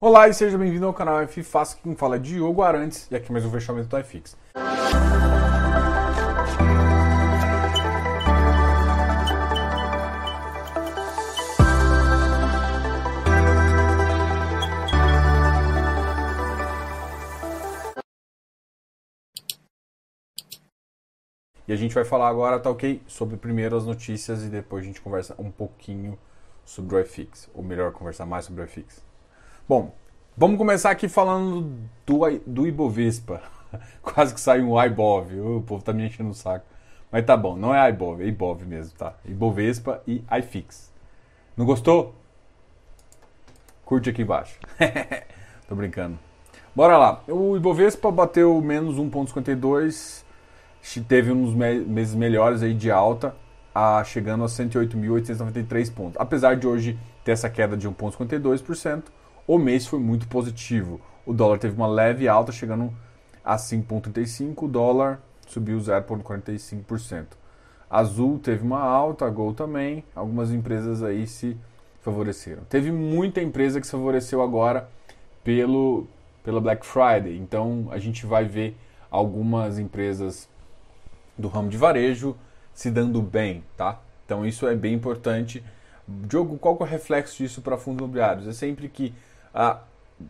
Olá e seja bem-vindo ao canal F Fácil, quem fala é Diogo Arantes e aqui mais um fechamento do iFix. E a gente vai falar agora, tá ok? Sobre primeiro as notícias e depois a gente conversa um pouquinho sobre o iFix, ou melhor, conversar mais sobre o iFix. Bom, vamos começar aqui falando do, do Ibovespa. Quase que saiu um iBov, o povo tá me enchendo o saco. Mas tá bom, não é iBov, é Ibov mesmo, tá? Ibovespa e iFix. Não gostou? Curte aqui embaixo. Tô brincando. Bora lá. O Ibovespa bateu menos 1,52. Teve uns meses melhores aí de alta, a, chegando a 108.893 pontos. Apesar de hoje ter essa queda de 1,52%, o mês foi muito positivo. O dólar teve uma leve alta, chegando a 5,35. O dólar subiu 0,45%. Azul teve uma alta, a Gol também. Algumas empresas aí se favoreceram. Teve muita empresa que se favoreceu agora pelo, pela Black Friday. Então a gente vai ver algumas empresas do ramo de varejo se dando bem, tá? Então isso é bem importante. Diogo, qual é o reflexo disso para fundos imobiliários? É sempre que ah,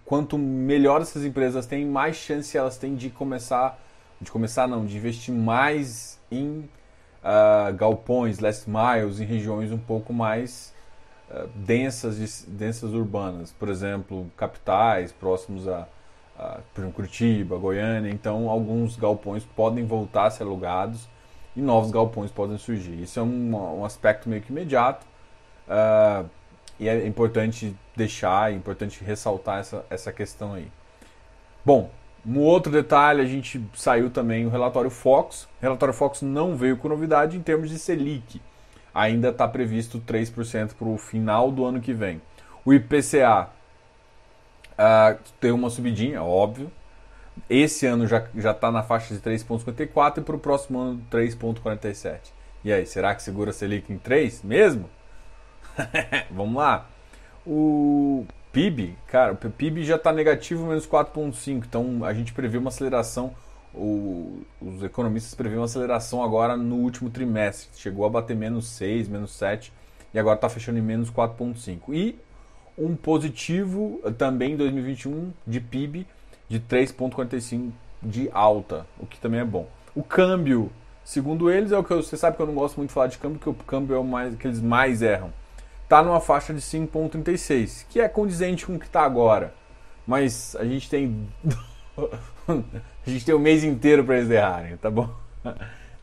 quanto melhor essas empresas têm, mais chance elas têm de começar, de começar não, de investir mais em ah, galpões, last miles, em regiões um pouco mais ah, densas, densas urbanas, por exemplo, capitais próximos a, a por exemplo, Curitiba, Goiânia. Então, alguns galpões podem voltar a ser alugados e novos galpões podem surgir. Isso é um, um aspecto meio que imediato. Uh, e é importante deixar, é importante ressaltar essa, essa questão aí. Bom, um outro detalhe, a gente saiu também o relatório Fox. O relatório Fox não veio com novidade em termos de Selic. Ainda está previsto 3% para o final do ano que vem. O IPCA uh, ah, tem uma subidinha, óbvio. Esse ano já está na faixa de 3,54 e para o próximo ano 3,47. E aí, será que segura a Selic em 3 mesmo? Vamos lá. O PIB, cara, o PIB já está negativo, menos 4,5. Então a gente prevê uma aceleração. O, os economistas prevêem uma aceleração agora no último trimestre. Chegou a bater menos 6, menos 7 e agora está fechando em menos 4,5. E um positivo também em 2021 de PIB de 3,45 de alta, o que também é bom. O câmbio, segundo eles, é o que eu, você sabe que eu não gosto muito de falar de câmbio, porque o câmbio é o mais, que eles mais erram está numa faixa de 5,36, que é condizente com o que está agora. Mas a gente tem. a gente tem o mês inteiro para eles errarem, tá bom?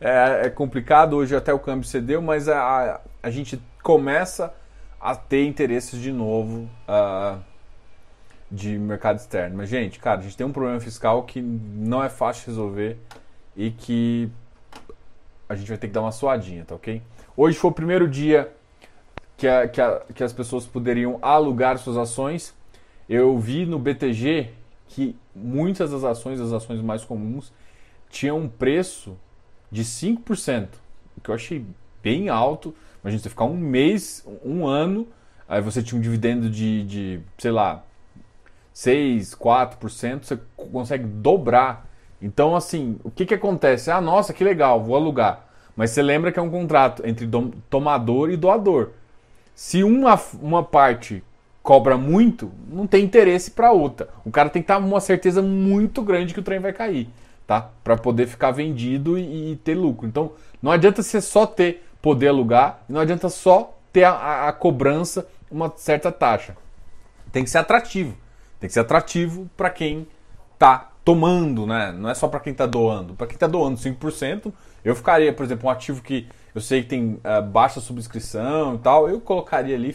É, é, complicado, hoje até o câmbio cedeu, mas a, a, a gente começa a ter interesses de novo uh, de mercado externo. Mas, gente, cara, a gente tem um problema fiscal que não é fácil resolver e que a gente vai ter que dar uma suadinha, tá ok? Hoje foi o primeiro dia que, a, que, a, que as pessoas poderiam alugar suas ações. Eu vi no BTG que muitas das ações, as ações mais comuns, tinham um preço de 5%, o que eu achei bem alto. Imagina você ficar um mês, um ano, aí você tinha um dividendo de, de sei lá, 6, 4%, você consegue dobrar. Então, assim, o que, que acontece? Ah, nossa, que legal, vou alugar. Mas você lembra que é um contrato entre tomador e doador. Se uma, uma parte cobra muito, não tem interesse para outra. O cara tem que estar uma certeza muito grande que o trem vai cair, tá? Para poder ficar vendido e, e, ter lucro. Então, não adianta você só ter poder alugar, não adianta só ter a, a, a cobrança uma certa taxa. Tem que ser atrativo. Tem que ser atrativo para quem tá tomando, né? Não é só para quem tá doando. Para quem tá doando 5%, eu ficaria, por exemplo, um ativo que eu sei que tem uh, baixa subscrição e tal, eu colocaria ali,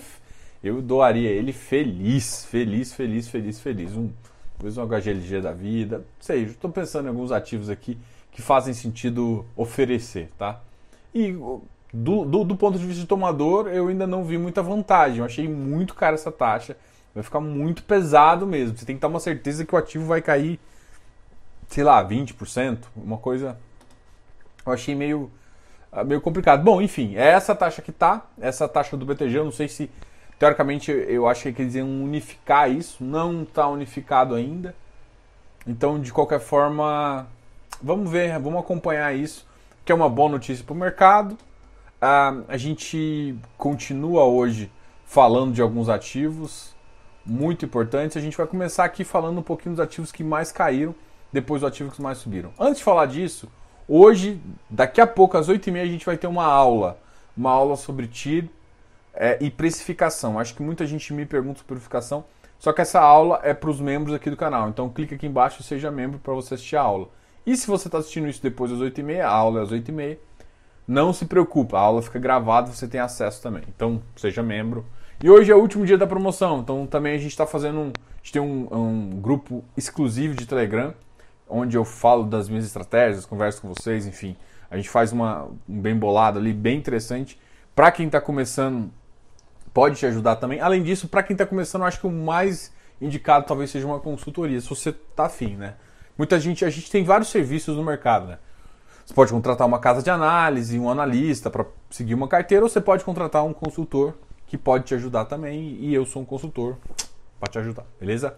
eu doaria ele feliz, feliz, feliz, feliz, feliz. Um, talvez um HGLG da vida, sei, estou pensando em alguns ativos aqui que fazem sentido oferecer, tá? E do, do, do, ponto de vista de tomador, eu ainda não vi muita vantagem. Eu achei muito cara essa taxa. Vai ficar muito pesado mesmo. Você tem que ter uma certeza que o ativo vai cair, sei lá, 20%, uma coisa. Eu achei meio meio complicado. Bom, enfim, é essa taxa que tá, essa taxa do BTG, eu não sei se Teoricamente, eu acho que eles iam unificar isso, não está unificado ainda. Então, de qualquer forma, vamos ver, vamos acompanhar isso, que é uma boa notícia para o mercado. Uh, a gente continua hoje falando de alguns ativos muito importantes. A gente vai começar aqui falando um pouquinho dos ativos que mais caíram, depois dos ativos que mais subiram. Antes de falar disso, hoje, daqui a pouco, às 8h30, a gente vai ter uma aula. Uma aula sobre TIR é, e precificação. Acho que muita gente me pergunta sobre precificação, só que essa aula é para os membros aqui do canal. Então clica aqui embaixo e seja membro para você assistir a aula. E se você está assistindo isso depois das 8h30, a aula é às 8h30, não se preocupa, a aula fica gravada, você tem acesso também. Então seja membro. E hoje é o último dia da promoção, então também a gente está fazendo um. A gente tem um, um, grupo exclusivo de Telegram, onde eu falo das minhas estratégias, converso com vocês, enfim. A gente faz uma, um bem bolado ali, bem interessante. Para quem está começando pode te ajudar também. Além disso, para quem está começando, eu acho que o mais indicado talvez seja uma consultoria, se você está afim, né? Muita gente, a gente tem vários serviços no mercado, né? Você pode contratar uma casa de análise, um analista para seguir uma carteira, ou você pode contratar um consultor que pode te ajudar também, e eu sou um consultor para te ajudar, beleza?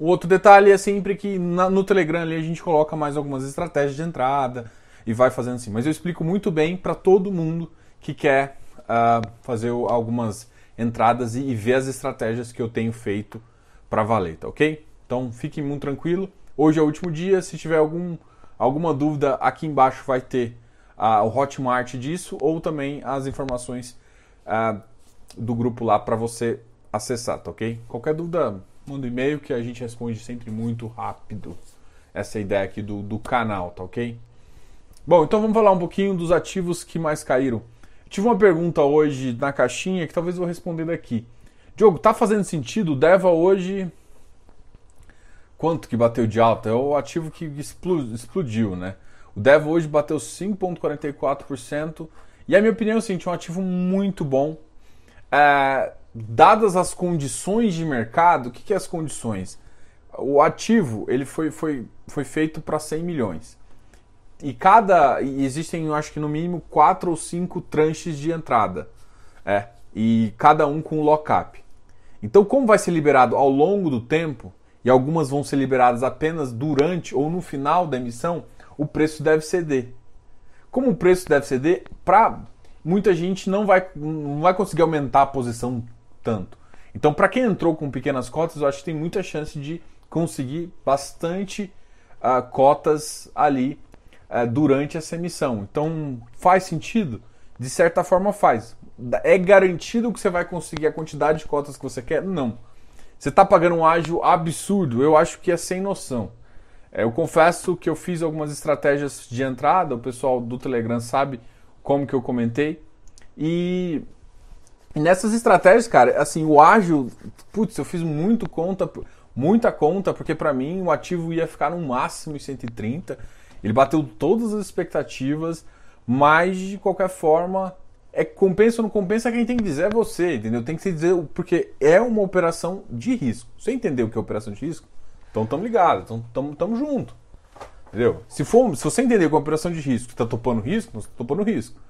O outro detalhe é sempre que na, no Telegram ali a gente coloca mais algumas estratégias de entrada e vai fazendo assim. Mas eu explico muito bem para todo mundo que quer uh, fazer algumas entradas e, e ver as estratégias que eu tenho feito para valer, tá ok? Então fiquem muito tranquilo. Hoje é o último dia. Se tiver algum, alguma dúvida, aqui embaixo vai ter uh, o Hotmart disso ou também as informações uh, do grupo lá para você acessar, tá ok? Qualquer dúvida, manda um e-mail que a gente responde sempre muito rápido. Essa ideia aqui do, do canal, tá ok? Bom, então vamos falar um pouquinho dos ativos que mais caíram. Tive uma pergunta hoje na caixinha que talvez eu vou responder daqui. Diogo, tá fazendo sentido? Deva hoje. Quanto que bateu de alta? É o ativo que explodiu, né? O Deva hoje bateu 5,44%. E a minha opinião é o seguinte: é um ativo muito bom. É, dadas as condições de mercado, o que, que é as condições? O ativo ele foi, foi, foi feito para 100 milhões e cada. E existem, eu acho que no mínimo, quatro ou cinco tranches de entrada. É. E cada um com lockup. Então, como vai ser liberado ao longo do tempo, e algumas vão ser liberadas apenas durante ou no final da emissão, o preço deve ceder. Como o preço deve ceder, para muita gente não vai, não vai conseguir aumentar a posição tanto. Então, para quem entrou com pequenas cotas, eu acho que tem muita chance de conseguir bastante uh, cotas ali é, durante essa emissão. Então faz sentido? De certa forma faz. É garantido que você vai conseguir a quantidade de cotas que você quer? Não. Você está pagando um ágio absurdo? Eu acho que é sem noção. É, eu confesso que eu fiz algumas estratégias de entrada, o pessoal do Telegram sabe como que eu comentei. E nessas estratégias, cara, assim, o ágil, putz, eu fiz muito conta, muita conta, porque para mim o ativo ia ficar no máximo em 130 ele bateu todas as expectativas, mas de qualquer forma, é compensa ou não compensa, quem tem que dizer é você, entendeu? Tem que se dizer, porque é uma operação de risco. Você entendeu o que é operação de risco? Então estamos ligados, então estamos juntos. Entendeu? Se, for, se você entender que é uma operação de risco, está topando risco, nós topando risco.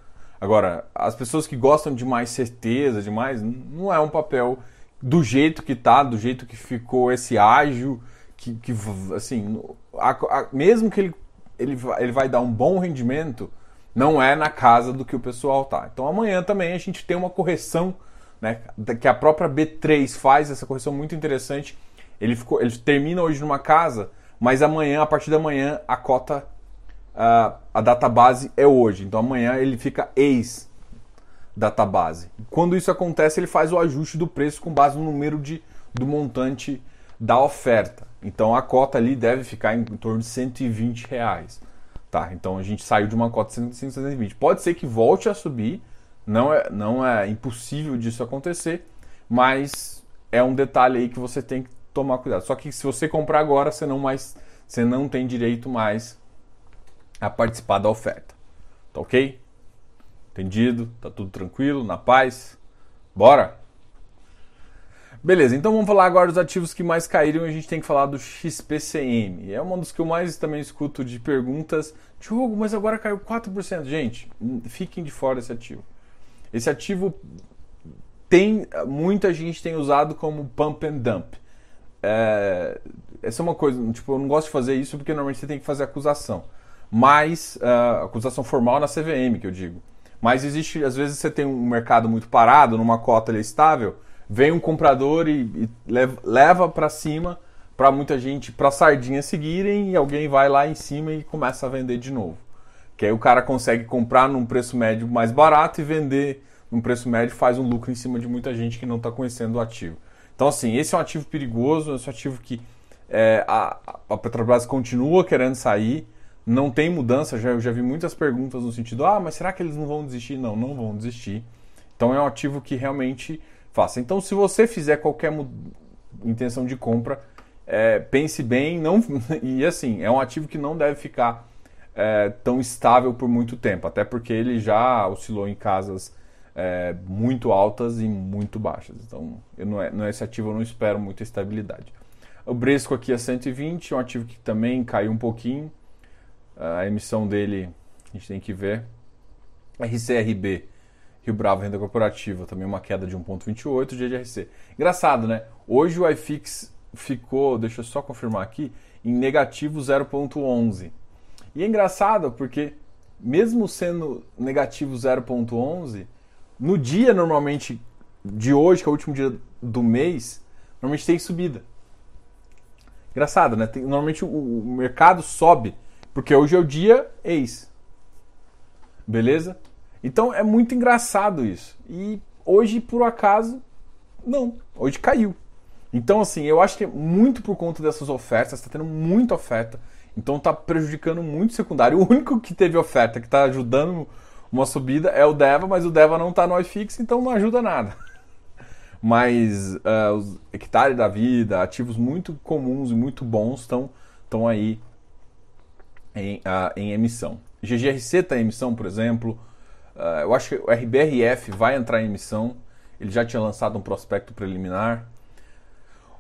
Agora, as pessoas que gostam de mais certeza, de mais, não é um papel do jeito que tá, do jeito que ficou esse ágil, que, que assim, a, a, mesmo que ele ele ele vai dar um bom rendimento, não é na casa do que o pessoal tá. Então amanhã também a gente tem uma correção, né, que a própria B3 faz essa correção muito interessante. Ele ficou, ele termina hoje numa casa, mas amanhã, a partir da manhã, a cota, a database é hoje. Então amanhã ele fica ex database. Quando isso acontece, ele faz o ajuste do preço com base no número de, do montante da oferta. Então a cota ali deve ficar em torno de 120 reais. Tá, então a gente saiu de uma cota de 120. Pode ser que volte a subir, não é, não é impossível disso acontecer, mas é um detalhe aí que você tem que tomar cuidado. Só que se você comprar agora, você não mais você não tem direito mais a participar da oferta. Tá ok? Entendido? Tá tudo tranquilo, na paz? Bora? Beleza, então vamos falar agora dos ativos que mais caíram e a gente tem que falar do XPCM. É um dos que eu mais também escuto de perguntas. Diogo, mas agora caiu 4%. Gente, fiquem de fora desse ativo. Esse ativo tem muita gente tem usado como pump and dump. É, essa é uma coisa, tipo, eu não gosto de fazer isso porque normalmente você tem que fazer acusação. Mas, uh, acusação formal na CVM, que eu digo. Mas existe, às vezes você tem um mercado muito parado, numa cota ali estável, vem um comprador e, e leva para cima para muita gente, para sardinha seguirem e alguém vai lá em cima e começa a vender de novo. Que aí o cara consegue comprar num preço médio mais barato e vender num preço médio faz um lucro em cima de muita gente que não está conhecendo o ativo. Então, assim, esse é um ativo perigoso, esse é um ativo que é, a, a, Petrobras continua querendo sair, não tem mudança. Já, eu já vi muitas perguntas no sentido: ah, mas será que eles não vão desistir? Não, não vão desistir. Então, é um ativo que realmente faça. Então, se você fizer qualquer intenção de compra, é, pense bem, não e assim, é um ativo que não deve ficar é, tão estável por muito tempo, até porque ele já oscilou em casas é, muito altas e muito baixas. Então, eu não é, não é esse ativo eu não espero muita estabilidade. O Bresco aqui é 120, um ativo que também caiu um pouquinho. A emissão dele, a gente tem que ver. RCRB, Rio Bravo Renda Corporativa, também uma queda de 1,28, GRC. Engraçado, né? Hoje o iFix ficou, deixa eu só confirmar aqui, em negativo 0,11. E é engraçado porque, mesmo sendo negativo 0,11, no dia normalmente de hoje, que é o último dia do mês, normalmente tem subida. Engraçado, né? Tem, normalmente o, o, mercado sobe, porque hoje é o dia ex. Beleza? Então é muito engraçado isso. E hoje, por acaso, não. Hoje caiu. Então, assim, eu acho que é muito por conta dessas ofertas, está tendo muita oferta. Então está prejudicando muito o secundário. O único que teve oferta, que está ajudando uma subida, é o Deva, mas o Deva não está no iFix, então não ajuda nada mas uh, os hectares da vida, ativos muito comuns e muito bons estão, estão aí em, uh, em emissão. GGRC está em emissão, por exemplo. Uh, eu acho que o RBRF vai entrar em emissão. Ele já tinha lançado um prospecto preliminar.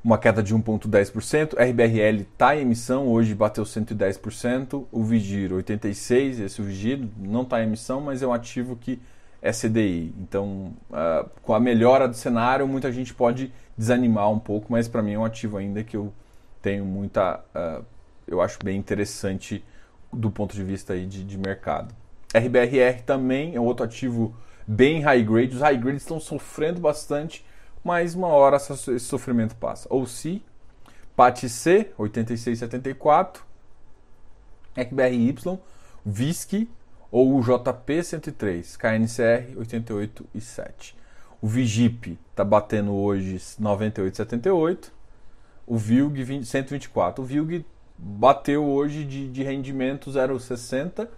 Uma queda de 1,10%. RBRL está em emissão, hoje bateu 110%. O Vigir 86%. Esse Vigir não está em emissão, mas é um ativo que é CDI. Então, uh, com a melhora do cenário, muita gente pode desanimar um pouco, mas para mim é um ativo ainda que eu tenho muita. Uh, eu acho bem interessante do ponto de vista aí de, de mercado. RBRR também é outro ativo bem high grade. Os high grades estão sofrendo bastante, mas uma hora esse sofrimento passa. Ou se, PAT-C, 86,74, RBRY, VISC, ou o JP 103, KNCR 88 e 7. O Vigip está batendo hoje 98,78. O VILG 20, 124. O VILG bateu hoje de, de rendimento 0,60.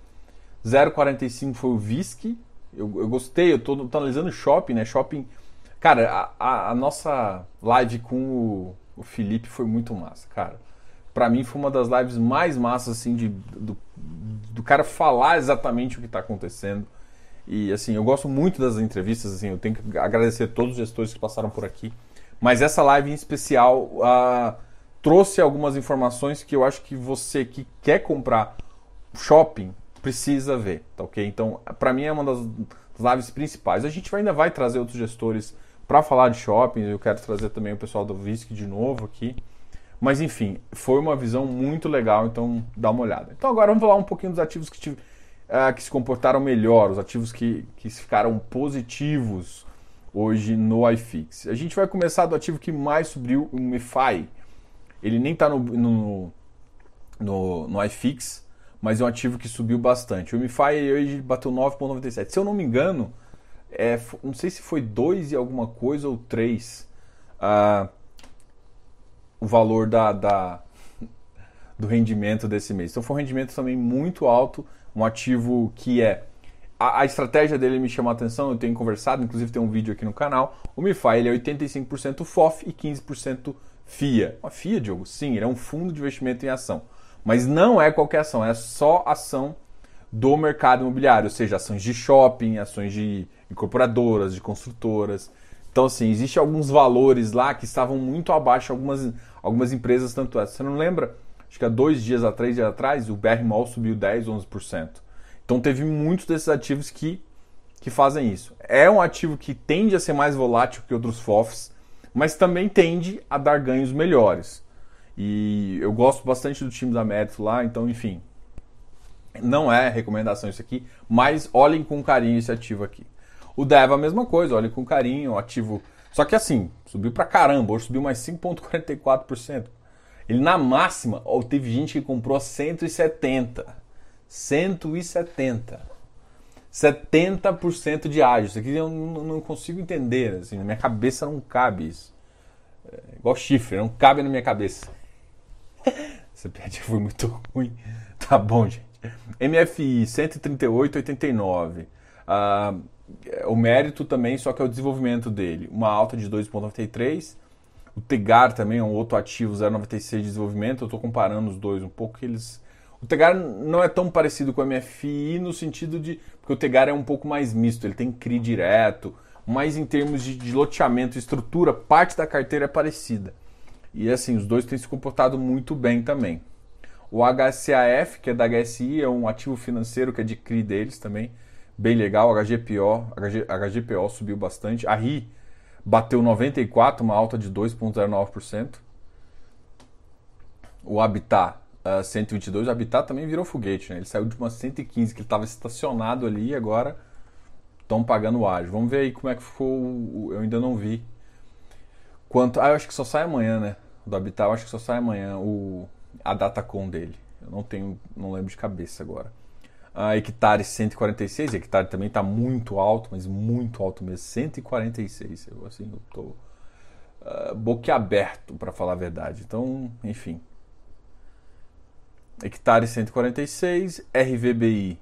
0,45 foi o VISC. Eu, eu gostei, eu estou analisando shopping, né? Shopping. Cara, a, a, a nossa live com o, o Felipe foi muito massa, cara para mim foi uma das lives mais massas assim de, do, do cara falar exatamente o que está acontecendo. E assim, eu gosto muito das entrevistas, assim, eu tenho que agradecer todos os gestores que passaram por aqui. Mas essa live em especial uh, trouxe algumas informações que eu acho que você que quer comprar shopping precisa ver, tá ok? Então, para mim é uma das lives principais. A gente ainda vai trazer outros gestores para falar de shopping. Eu quero trazer também o pessoal do VISC de novo aqui. Mas enfim, foi uma visão muito legal, então dá uma olhada. Então agora vamos falar um pouquinho dos ativos que, uh, que se comportaram melhor, os ativos que, que ficaram positivos hoje no iFix. A gente vai começar do ativo que mais subiu, o MeFi. Ele nem está no, no, no, no iFix, mas é um ativo que subiu bastante. O MeFi hoje bateu 9,97. Se eu não me engano, é, não sei se foi 2 e alguma coisa ou 3. Uh, o valor da, da, do rendimento desse mês. Então foi um rendimento também muito alto, um ativo que é. A, a estratégia dele me chamou a atenção, eu tenho conversado, inclusive tem um vídeo aqui no canal. O MiFi ele é 85% FOF e 15% FIA. Uma FIA, Diogo? Sim, ele é um fundo de investimento em ação. Mas não é qualquer ação, é só ação do mercado imobiliário, ou seja, ações de shopping, ações de incorporadoras, de construtoras. Então, assim, existem alguns valores lá que estavam muito abaixo, algumas, algumas empresas, tanto é. Você não lembra? Acho que há dois dias, há três dias atrás, o BR Mall subiu 10, 11%. Então, teve muitos desses ativos que que fazem isso. É um ativo que tende a ser mais volátil que outros FOFs, mas também tende a dar ganhos melhores. E eu gosto bastante do time da Mérito lá, então, enfim, não é recomendação isso aqui, mas olhem com carinho esse ativo aqui. O Deva a mesma coisa, olhem com carinho, ativo. Só que assim, subiu pra caramba, hoje subiu mais 5,44%. Ele na máxima, ó, teve gente que comprou a 170. 170. 70% de ágio. Isso aqui eu não consigo entender. Assim, na minha cabeça não cabe isso. É igual chifre, não cabe na minha cabeça. Essa piadinha foi muito ruim. Tá bom, gente. MFI 138,89. Ah, o mérito também, só que é o desenvolvimento dele. Uma alta de 2,93. O Tegar também é um outro ativo 0,96 de desenvolvimento. Eu estou comparando os dois um pouco. Eles... O Tegar não é tão parecido com o MFI no sentido de. Porque o Tegar é um pouco mais misto, ele tem CRI direto, mas em termos de, de loteamento e estrutura, parte da carteira é parecida. E assim, os dois têm se comportado muito bem também. O HCAF, que é da HSI, é um ativo financeiro que é de CRI deles também, bem legal. HGPO, HG, HGPO subiu bastante. A RI bateu 94, uma alta de 2,09%. O Habitat, uh, 122, o Habitat também virou foguete, né? Ele saiu de uma 115 que estava estacionado ali e agora estão pagando o ágio. Vamos ver aí como é que ficou. Eu ainda não vi. Quanto. Ah, eu acho que só sai amanhã, né? Do Habitat, eu acho que só sai amanhã. O a datacom dele. Eu não tenho, não lembro de cabeça agora. A hectare 146, hectare também está muito alto, mas muito alto mesmo, 146. Eu assim, eu tô uh, boquiaberto para falar a verdade. Então, enfim. Hectare 146, RVBI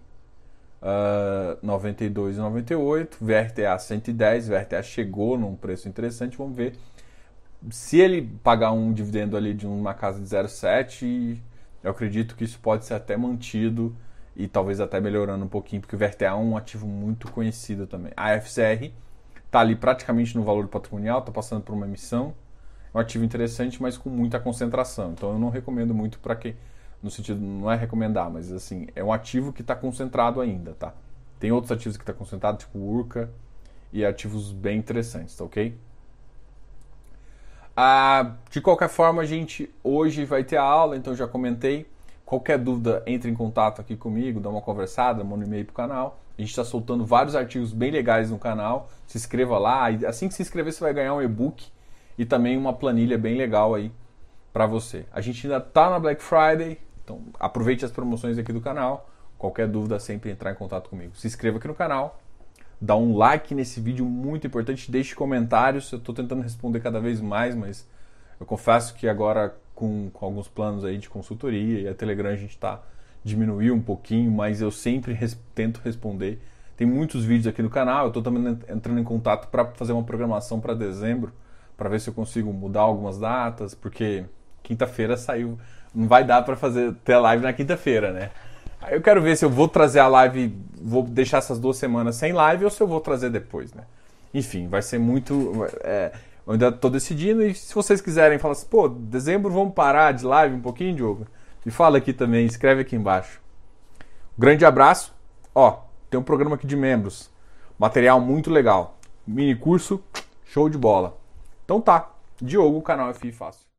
uh, 92,98, VRTA 110, VRTA chegou num preço interessante, vamos ver se ele pagar um dividendo ali de uma casa de 0,7, eu acredito que isso pode ser até mantido e talvez até melhorando um pouquinho, porque o VRTA é um ativo muito conhecido também. A FCR está ali praticamente no valor patrimonial, está passando por uma emissão. É um ativo interessante, mas com muita concentração. Então eu não recomendo muito para quem. No sentido, não é recomendar, mas assim, é um ativo que está concentrado ainda, tá? Tem outros ativos que estão tá concentrado, tipo Urca, e ativos bem interessantes, tá ok? Ah, de qualquer forma, a gente hoje vai ter a aula, então já comentei. Qualquer dúvida, entre em contato aqui comigo, dá uma conversada, manda um e-mail pro canal. A gente está soltando vários artigos bem legais no canal. Se inscreva lá. E assim que se inscrever, você vai ganhar um e-book e também uma planilha bem legal aí para você. A gente ainda tá na Black Friday, então aproveite as promoções aqui do canal. Qualquer dúvida, sempre entrar em contato comigo. Se inscreva aqui no canal dá um like nesse vídeo muito importante, deixe comentários. Eu estou tentando responder cada vez mais, mas eu confesso que agora com, com alguns planos aí de consultoria e a Telegram a gente está diminuiu um pouquinho, mas eu sempre res, tento responder. Tem muitos vídeos aqui no canal. Eu estou também entrando em contato para fazer uma programação para dezembro, para ver se eu consigo mudar algumas datas, porque quinta-feira saiu, não vai dar para fazer ter live na quinta-feira, né? Aí eu quero ver se eu vou trazer a live, vou deixar essas duas semanas sem live ou se eu vou trazer depois, né? Enfim, vai ser muito. É, eu ainda estou decidindo e se vocês quiserem falar assim, pô, dezembro vamos parar de live um pouquinho, Diogo? Me fala aqui também, escreve aqui embaixo. Grande abraço. Ó, tem um programa aqui de membros. Material muito legal. Mini curso, show de bola. Então tá. Diogo, canal FI Fácil.